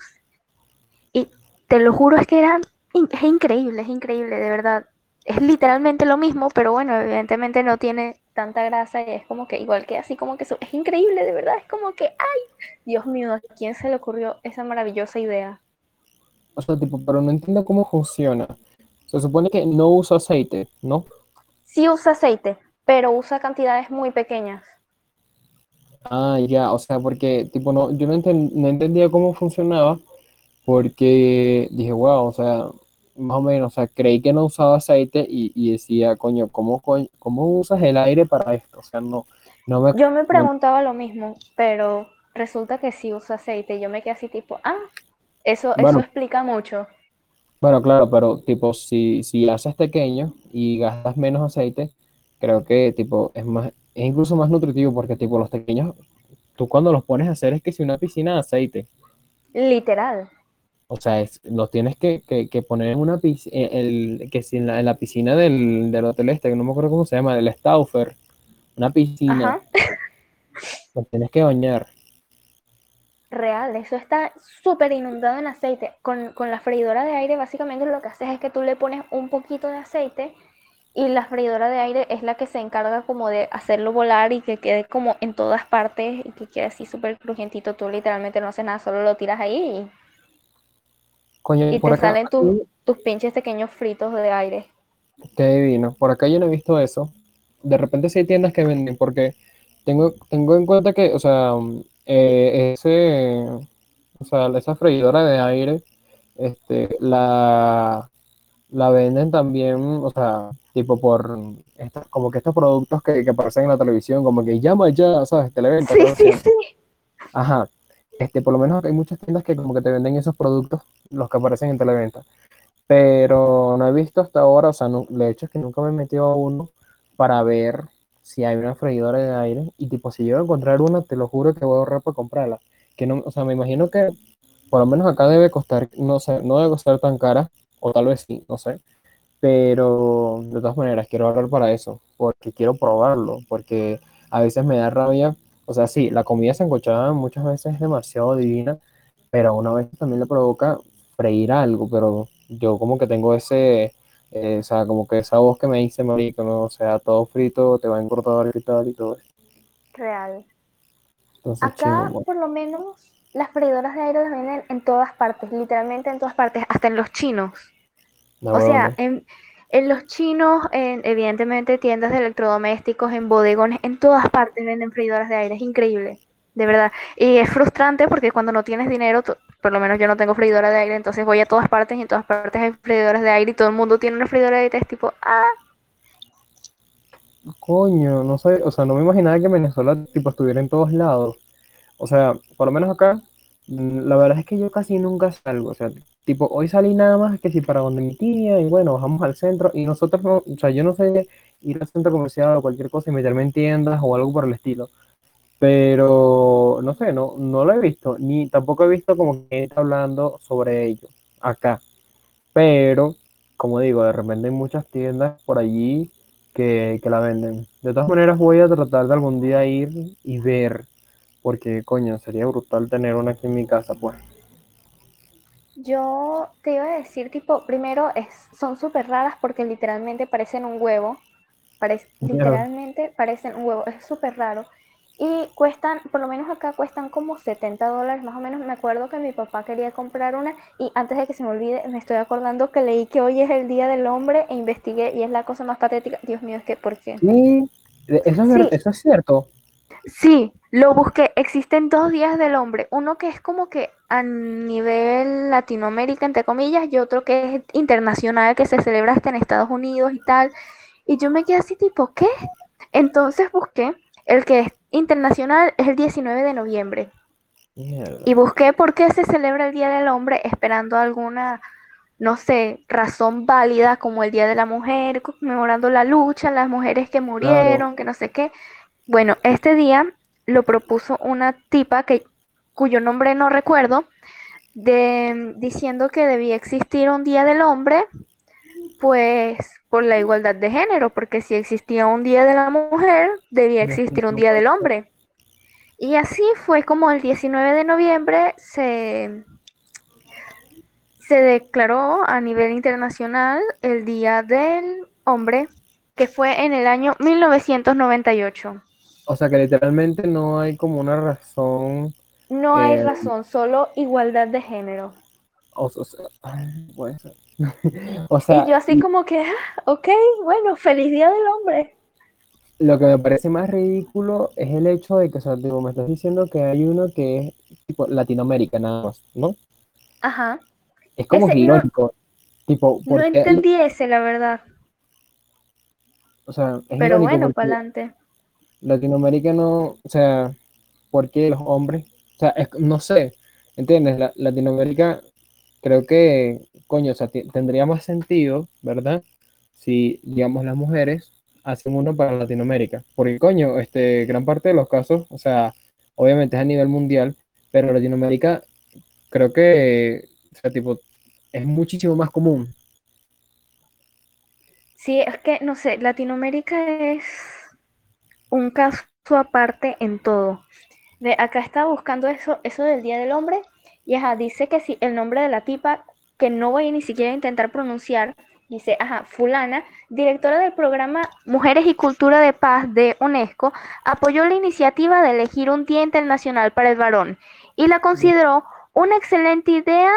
Speaker 2: y te lo juro es que eran es increíble, es increíble, de verdad. Es literalmente lo mismo, pero bueno, evidentemente no tiene tanta grasa y es como que igual que así como que es increíble, de verdad, es como que, ay, Dios mío, ¿a quién se le ocurrió esa maravillosa idea?
Speaker 1: O sea, tipo, pero no entiendo cómo funciona. Se supone que no usa aceite, ¿no?
Speaker 2: Sí usa aceite, pero usa cantidades muy pequeñas.
Speaker 1: Ah, ya, o sea, porque tipo no, yo no, entendía cómo funcionaba, porque dije, wow, o sea, más o menos, o sea, creí que no usaba aceite y, decía, coño, ¿cómo, ¿cómo usas el aire para esto? O sea, no, no me...
Speaker 2: Yo me preguntaba lo mismo, pero resulta que sí usa aceite. Yo me quedé así tipo, ah, eso, eso explica mucho.
Speaker 1: Bueno, claro, pero tipo, si, si haces pequeño y gastas menos aceite, creo que tipo es más, es incluso más nutritivo porque tipo los pequeños, tú cuando los pones a hacer es que si una piscina de aceite.
Speaker 2: Literal.
Speaker 1: O sea, es, los tienes que, poner en una piscina, el, que si en la, piscina del, hotel este, que no me acuerdo cómo se llama, del Stauffer, una piscina, los tienes que bañar
Speaker 2: real, eso está súper inundado en aceite. Con, la freidora de aire básicamente lo que haces es que tú le pones un poquito de aceite y la freidora de aire es la que se encarga como de hacerlo volar y que quede como en todas partes y que quede así súper crujientito. Tú literalmente no haces nada, solo lo tiras ahí y, te salen tus pinches pequeños fritos de aire.
Speaker 1: Qué divino. Por acá yo no he visto eso. De repente sí hay tiendas que venden porque tengo, tengo en cuenta que, o sea, eh, ese, o sea, esa freidora de aire, este, la, la venden también, o sea, tipo por, como que estos productos que, aparecen en la televisión, como que llama ya, ¿sabes? Televenta.
Speaker 2: Sí, sí, sí.
Speaker 1: Ajá. Este, por lo menos hay muchas tiendas que como que te venden esos productos, los que aparecen en televenta. Pero no he visto hasta ahora, o sea, no, de hecho es que nunca me he metido a uno para ver si hay una freidora de aire y tipo si yo a encontrar una, te lo juro que voy a ahorrar para comprarla. Que no, o sea, me imagino que por lo menos acá debe costar, no sé, no debe costar tan cara, o tal vez sí, no sé. Pero de todas maneras quiero ahorrar para eso, porque quiero probarlo, porque a veces me da rabia, o sea, sí, la comida sancochada muchas veces es demasiado divina, pero una vez también le provoca freír algo, pero yo como que tengo ese, eh, o sea, como que esa voz que me dice, marico, ¿no? O sea, todo frito, te va a engordar y tal y todo
Speaker 2: Real. Acá, por lo menos, las freidoras de aire las venden en todas partes, literalmente en todas partes, hasta en los chinos. o sea, en, en, los chinos, en, evidentemente tiendas de electrodomésticos, en bodegones, en todas partes venden freidoras de aire, es increíble de verdad. Y es frustrante porque cuando no tienes dinero, por lo menos yo no tengo freidora de aire, entonces voy a todas partes y en todas partes hay freidoras de aire y todo el mundo tiene una freidora de aire, es tipo, ah.
Speaker 1: Coño, no sé, o sea, no me imaginaba que Venezuela tipo estuviera en todos lados. O sea, por lo menos acá, la verdad es que yo casi nunca salgo, o sea, tipo, hoy salí nada más que si para donde mi tía, y bueno, bajamos al centro, y nosotros no, o sea, yo no sé ir al centro comercial o cualquier cosa y meterme en tiendas o algo por el estilo, pero no sé, no, no lo he visto, ni tampoco he visto como que está hablando sobre ello acá, pero, como digo, de repente hay muchas tiendas por allí que, que la venden. De todas maneras, voy a tratar de algún día ir y ver porque, coño, sería brutal tener una aquí en mi casa, pues.
Speaker 2: Yo te iba a decir, tipo, primero es, son súper raras porque literalmente parecen un huevo. literalmente parecen un huevo, es súper raro. Y cuestan, por lo menos acá cuestan como 70 dólares más o menos. Me acuerdo que mi papá quería comprar una y antes de que se me olvide, me estoy acordando que leí que hoy es el Día del Hombre e investigué y es la cosa más patética. Dios mío, es que, ¿por qué?
Speaker 1: Sí, eso es, eso es cierto.
Speaker 2: Sí, lo busqué. Existen dos días del hombre. Uno que es como que a nivel Latinoamérica, entre comillas, y otro que es internacional, que se celebra hasta en Estados Unidos y tal. Y yo me quedé así tipo, ¿qué? Entonces busqué. El que es internacional es el 19 de noviembre. Y busqué por qué se celebra el Día del Hombre esperando alguna, no sé, razón válida como el Día de la Mujer, conmemorando la lucha, las mujeres que murieron, que no sé qué. Bueno, este día lo propuso una tipa que, cuyo nombre no recuerdo, de, diciendo que debía existir un día del hombre, pues por la igualdad de género, porque si existía un día de la mujer, debía existir un día del hombre. Y así fue como el 19 de noviembre se, se declaró a nivel internacional el Día del Hombre, que fue en el año 1998.
Speaker 1: O sea que literalmente no hay como una razón.
Speaker 2: No hay razón, solo igualdad de género.
Speaker 1: O, sea, [laughs]
Speaker 2: o sea, y yo así como que, ah, ok, bueno, feliz día del hombre.
Speaker 1: Lo que me parece más ridículo es el hecho de que, o sea, me estás diciendo que hay uno que es tipo Latinoamérica nada más, ¿no?
Speaker 2: Ajá.
Speaker 1: Es como irónico. tipo,
Speaker 2: no entendí ese, la verdad.
Speaker 1: O sea,
Speaker 2: es Pero bueno, para adelante.
Speaker 1: Latinoamérica no, o sea, ¿por qué los hombres? O sea, no sé, ¿entiendes? Latinoamérica creo que, coño, o sea, tendría más sentido, ¿verdad? Si, digamos, las mujeres hacen uno para Latinoamérica. Porque, coño, este, gran parte de los casos, o sea, obviamente es a nivel mundial, pero Latinoamérica creo que, o sea, tipo, es muchísimo más común.
Speaker 2: Sí, es que, no sé, Latinoamérica es un caso aparte en todo. De acá estaba buscando eso, eso del Día del Hombre y ajá, dice que si el nombre de la tipa, que no voy ni siquiera a intentar pronunciar, dice, ajá, fulana, directora del programa Mujeres y Cultura de Paz de UNESCO, apoyó la iniciativa de elegir un Día Internacional para el Varón y la consideró una excelente idea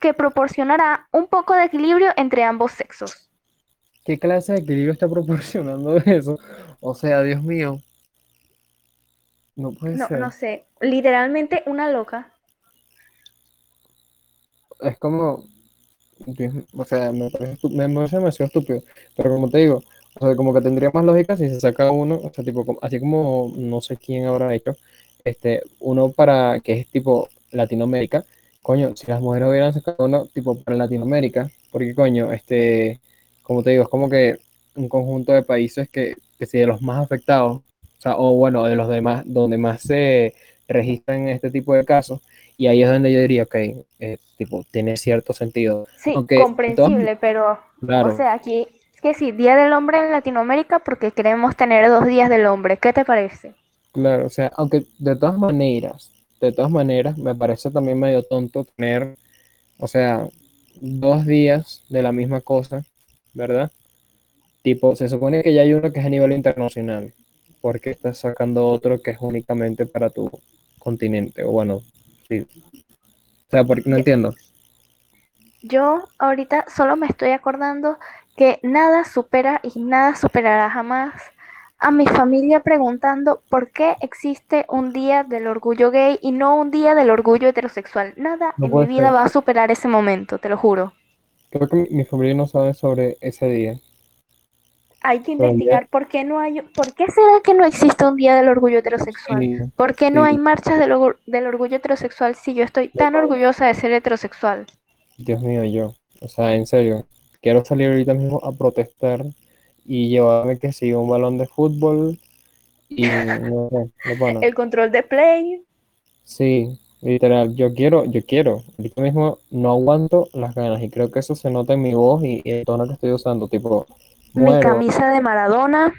Speaker 2: que proporcionará un poco de equilibrio entre ambos sexos.
Speaker 1: ¿Qué clase de equilibrio está proporcionando [laughs] eso? O sea, Dios mío. No puede
Speaker 2: no,
Speaker 1: ser.
Speaker 2: No sé, literalmente una loca.
Speaker 1: Es como, o sea, me parece, me demasiado estúpido, pero como te digo, o sea, como que tendría más lógica si se saca uno, o sea, tipo, así como no sé quién habrá hecho, este, uno para que es tipo Latinoamérica, coño, si las mujeres hubieran sacado uno tipo para Latinoamérica, porque coño, este, como te digo, es como que un conjunto de países que, que sí, de los más afectados, o, sea, o bueno, de los demás, donde más se registran este tipo de casos, y ahí es donde yo diría, ok, eh, tipo, tiene cierto sentido.
Speaker 2: Sí, comprensible, pero, o sea, aquí, es que sí, Día del Hombre en Latinoamérica porque queremos tener dos días del hombre, ¿qué te parece?
Speaker 1: Claro, o sea, aunque de todas maneras, de todas maneras, me parece también medio tonto tener, o sea, dos días de la misma cosa, ¿verdad? Tipo, se supone que ya hay uno que es a nivel internacional. ¿Por qué estás sacando otro que es únicamente para tu continente? O bueno, sí. O sea, porque no entiendo.
Speaker 2: Yo ahorita solo me estoy acordando que nada supera y nada superará jamás a mi familia preguntando por qué existe un día del orgullo gay y no un día del orgullo heterosexual. Nada en mi vida va a superar ese momento, te lo juro.
Speaker 1: Creo que mi familia no sabe sobre ese día.
Speaker 2: Hay que investigar por qué no hay, por qué será que no existe un día del orgullo heterosexual, por qué no hay marchas del, del, orgullo heterosexual si yo estoy tan orgullosa de ser heterosexual.
Speaker 1: Dios mío, yo, o sea, en serio, quiero salir ahorita mismo a protestar y llevarme que siga un balón de fútbol y no,
Speaker 2: no, el control de play.
Speaker 1: Sí, literal, yo quiero, yo quiero, ahorita mismo no aguanto las ganas y creo que eso se nota en mi voz y, y el tono que estoy usando, tipo,
Speaker 2: mi camisa de Maradona.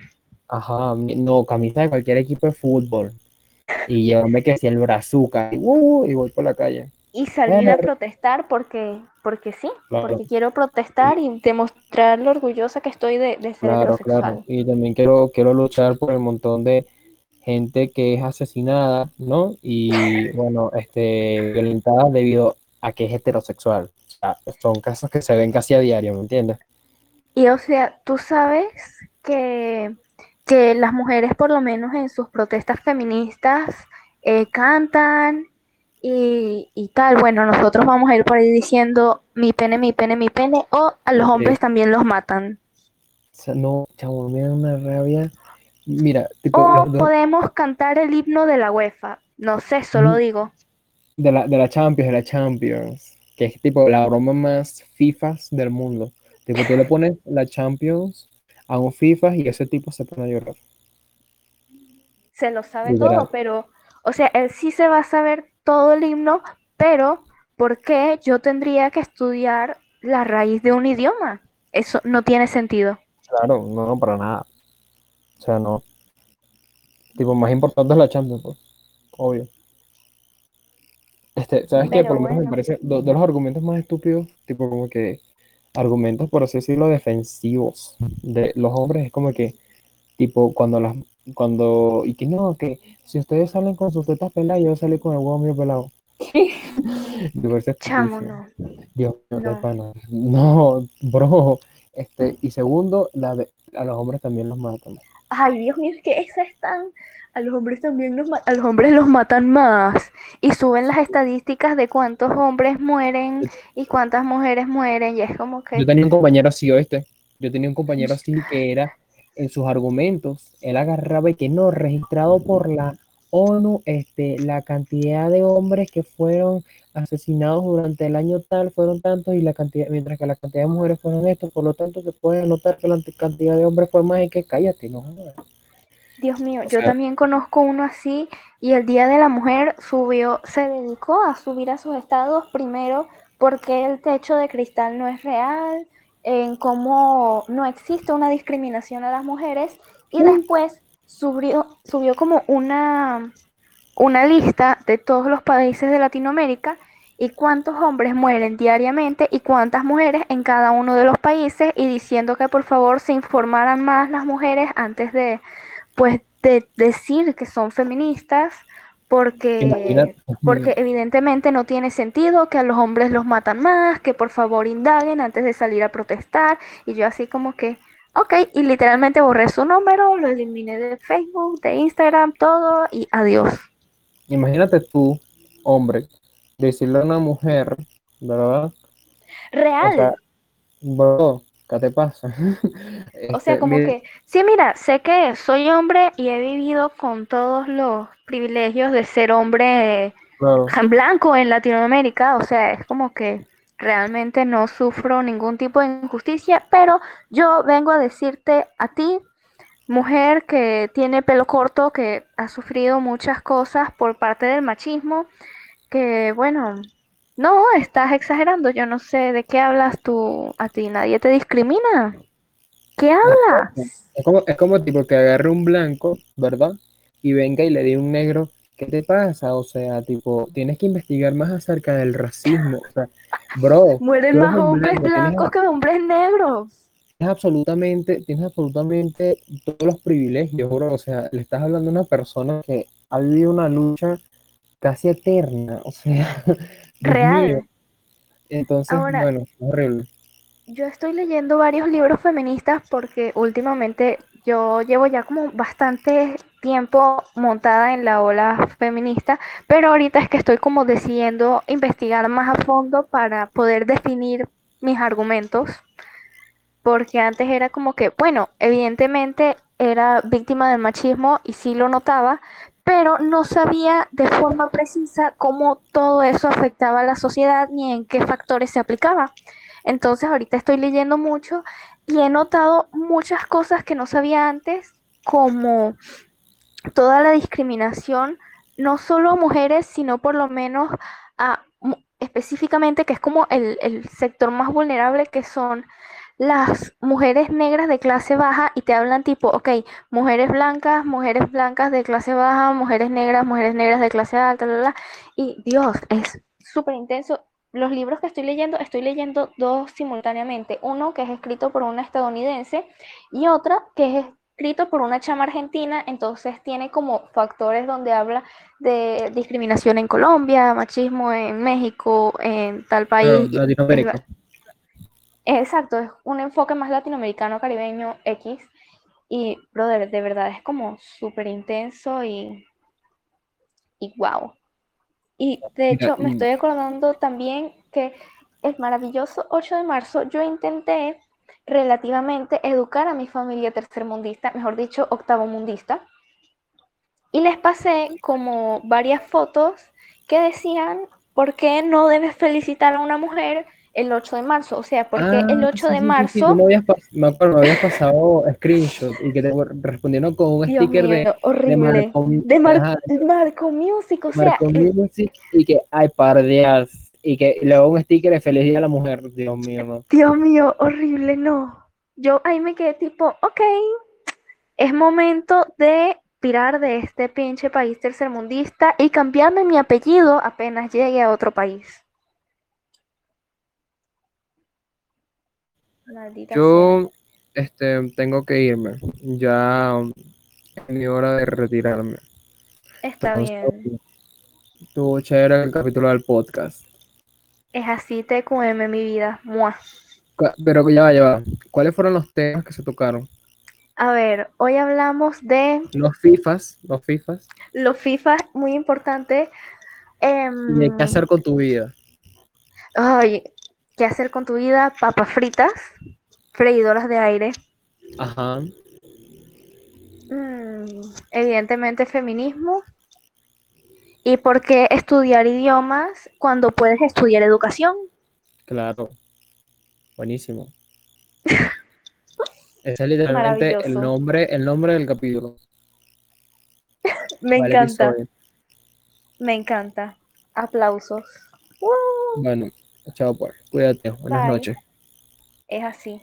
Speaker 1: Ajá, no, camisa de cualquier equipo de fútbol. Y llevarme que si el brazuca y, uh, y voy por la calle.
Speaker 2: Y salir a protestar porque, porque sí, porque quiero protestar y demostrar lo orgullosa que estoy de, ser claro, Claro.
Speaker 1: Y también quiero, quiero luchar por el montón de gente que es asesinada, ¿no? Y bueno, este, violentada debido a que es heterosexual. son casos que se ven casi a diario, ¿me entiendes?
Speaker 2: Y o sea, tú sabes que, que las mujeres, por lo menos en sus protestas feministas, eh, cantan y, y, tal. Bueno, nosotros vamos a ir por ahí diciendo mi pene, mi pene, mi pene, o a los hombres también los matan.
Speaker 1: O sea, no, chavo, me da una rabia. Mira,
Speaker 2: tipo, o podemos cantar el himno de la UEFA. No sé, solo digo.
Speaker 1: De la, de la Champions, de la Champions. Que es tipo la broma más FIFAs del mundo. Tipo, tú le pones la Champions a un FIFA y ese tipo se pone a llorar.
Speaker 2: Se lo sabe todo, pero, o sea, él sí se va a saber todo el himno, pero ¿por qué yo tendría que estudiar la raíz de un idioma? Eso no tiene sentido.
Speaker 1: Claro, no, para nada. O sea, no. Tipo, más importante es la Champions, pues. Obvio. Este, ¿sabes qué? Por lo menos me parece, de los argumentos más estúpidos, tipo como que argumentos, por así decirlo, defensivos de los hombres. Es como que, tipo, cuando las, cuando, y que no, que si ustedes salen con sus tetas peladas, yo salí con el huevo mío pelado. [laughs]
Speaker 2: Chamo, no.
Speaker 1: Dios, no. no, bro. Este, y segundo, la de, a los hombres también los matan.
Speaker 2: Ay, Dios mío, es que esas están a los hombres también los, a los hombres los matan más. Y suben las estadísticas de cuántos hombres mueren y cuántas mujeres mueren y es como que
Speaker 1: yo tenía un compañero así oíste yo tenía un compañero así que era en sus argumentos él agarraba y que no registrado por la ONU este la cantidad de hombres que fueron asesinados durante el año tal fueron tantos y la cantidad mientras que la cantidad de mujeres fueron estos. Por lo tanto se puede notar que la cantidad de hombres fue más y que cállate no
Speaker 2: Dios mío, yo también conozco uno así y el Día de la Mujer subió, se dedicó a subir a sus estados primero porque el techo de cristal no es real, en cómo no existe una discriminación a las mujeres y después subió, subió como una, una lista de todos los países de Latinoamérica y cuántos hombres mueren diariamente y cuántas mujeres en cada uno de los países y diciendo que por favor se informaran más las mujeres antes de, pues de decir que son feministas porque, porque evidentemente no tiene sentido que a los hombres los matan más, que por favor indaguen antes de salir a protestar. Y yo así como que, ok, y literalmente borré su número, lo eliminé de Facebook, de Instagram, todo, y adiós.
Speaker 1: Imagínate tú, hombre, decirle a una mujer, ¿verdad?
Speaker 2: Real.
Speaker 1: ¿Qué te pasa? [laughs]
Speaker 2: o sea, este, como que, sí, mira, sé que soy hombre y he vivido con todos los privilegios de ser hombre blanco en Latinoamérica, o sea, es como que realmente no sufro ningún tipo de injusticia, pero yo vengo a decirte a ti, mujer que tiene pelo corto, que ha sufrido muchas cosas por parte del machismo, que bueno, no, estás exagerando. Yo no sé de qué hablas tú. A ti nadie te discrimina. ¿Qué hablas?
Speaker 1: Es como, es como tipo que agarre un blanco, ¿verdad? Y venga y le dé un negro. ¿Qué te pasa? O sea, tipo, tienes que investigar más acerca del racismo. O sea, bro.
Speaker 2: Mueren más hombres blancos que hombres negros.
Speaker 1: Tienes absolutamente, tienes absolutamente todos los privilegios, bro. O sea, le estás hablando a una persona que ha vivido una lucha casi eterna. O sea, [laughs]
Speaker 2: real.
Speaker 1: Entonces, bueno, horrible.
Speaker 2: Yo estoy leyendo varios libros feministas porque últimamente yo llevo ya como bastante tiempo montada en la ola feminista, pero ahorita es que estoy como decidiendo investigar más a fondo para poder definir mis argumentos. porque antes era como que, bueno, evidentemente era víctima del machismo y sí lo notaba, pero no sabía de forma precisa cómo todo eso afectaba a la sociedad ni en qué factores se aplicaba. Entonces ahorita estoy leyendo mucho y he notado muchas cosas que no sabía antes, como toda la discriminación, no solo a mujeres, sino por lo menos a específicamente, que es como el, el sector más vulnerable, que son las mujeres negras de clase baja y te hablan tipo, ok, mujeres blancas, mujeres blancas de clase baja, mujeres negras, mujeres negras de clase alta, y Dios, es súper intenso. Los libros que estoy leyendo, estoy leyendo dos simultáneamente. Uno que es escrito por una estadounidense y otra que es escrito por una chama argentina, entonces tiene como factores donde habla de discriminación en Colombia, machismo en México, en tal país. Latinoamérica. Exacto, es un enfoque más latinoamericano, caribeño, X. Y, brother, de verdad es como súper intenso y, y wow. Y de hecho, me estoy acordando también que el maravilloso 8 de marzo yo intenté relativamente educar a mi familia tercermundista, mejor dicho, octavo mundista. Y les pasé como varias fotos que decían, ¿por qué no debes felicitar a una mujer el 8 de marzo, o sea, porque el 8 ah, de marzo...
Speaker 1: me, acuerdo, me habías pasado screenshot y que te respondieron con un sticker de,
Speaker 2: horrible. de, Marco, Music, o sea...
Speaker 1: Music y que hay pardeas y que luego un sticker de feliz día a la mujer, Dios mío, no.
Speaker 2: Dios mío, horrible, no. Yo ahí me quedé tipo, ok, es momento de pirar de este pinche país tercermundista y cambiarme mi apellido apenas llegue a otro país.
Speaker 1: Yo este, tengo que irme. Ya es mi hora de retirarme.
Speaker 2: Está bien.
Speaker 1: Tuvo chévere el capítulo del podcast.
Speaker 2: Es así, TQM, mi vida.
Speaker 1: Pero ya va, ya va. ¿Cuáles fueron los temas que se tocaron?
Speaker 2: A ver, hoy hablamos de...
Speaker 1: Los FIFAs, los FIFAs.
Speaker 2: Los FIFAs, muy importante.
Speaker 1: Em, ¿Y qué hacer con tu vida?
Speaker 2: Ay, ¿Qué hacer con tu vida? Papas fritas, freidoras de aire.
Speaker 1: Ajá.
Speaker 2: Mm, evidentemente feminismo. ¿Y por qué estudiar idiomas cuando puedes estudiar educación?
Speaker 1: Claro. Buenísimo. [laughs] Ese es literalmente el nombre, el nombre del capítulo.
Speaker 2: Me encanta. Me encanta. Aplausos.
Speaker 1: Bueno, Chao, pues. Cuídate. Buenas noches.
Speaker 2: Es así.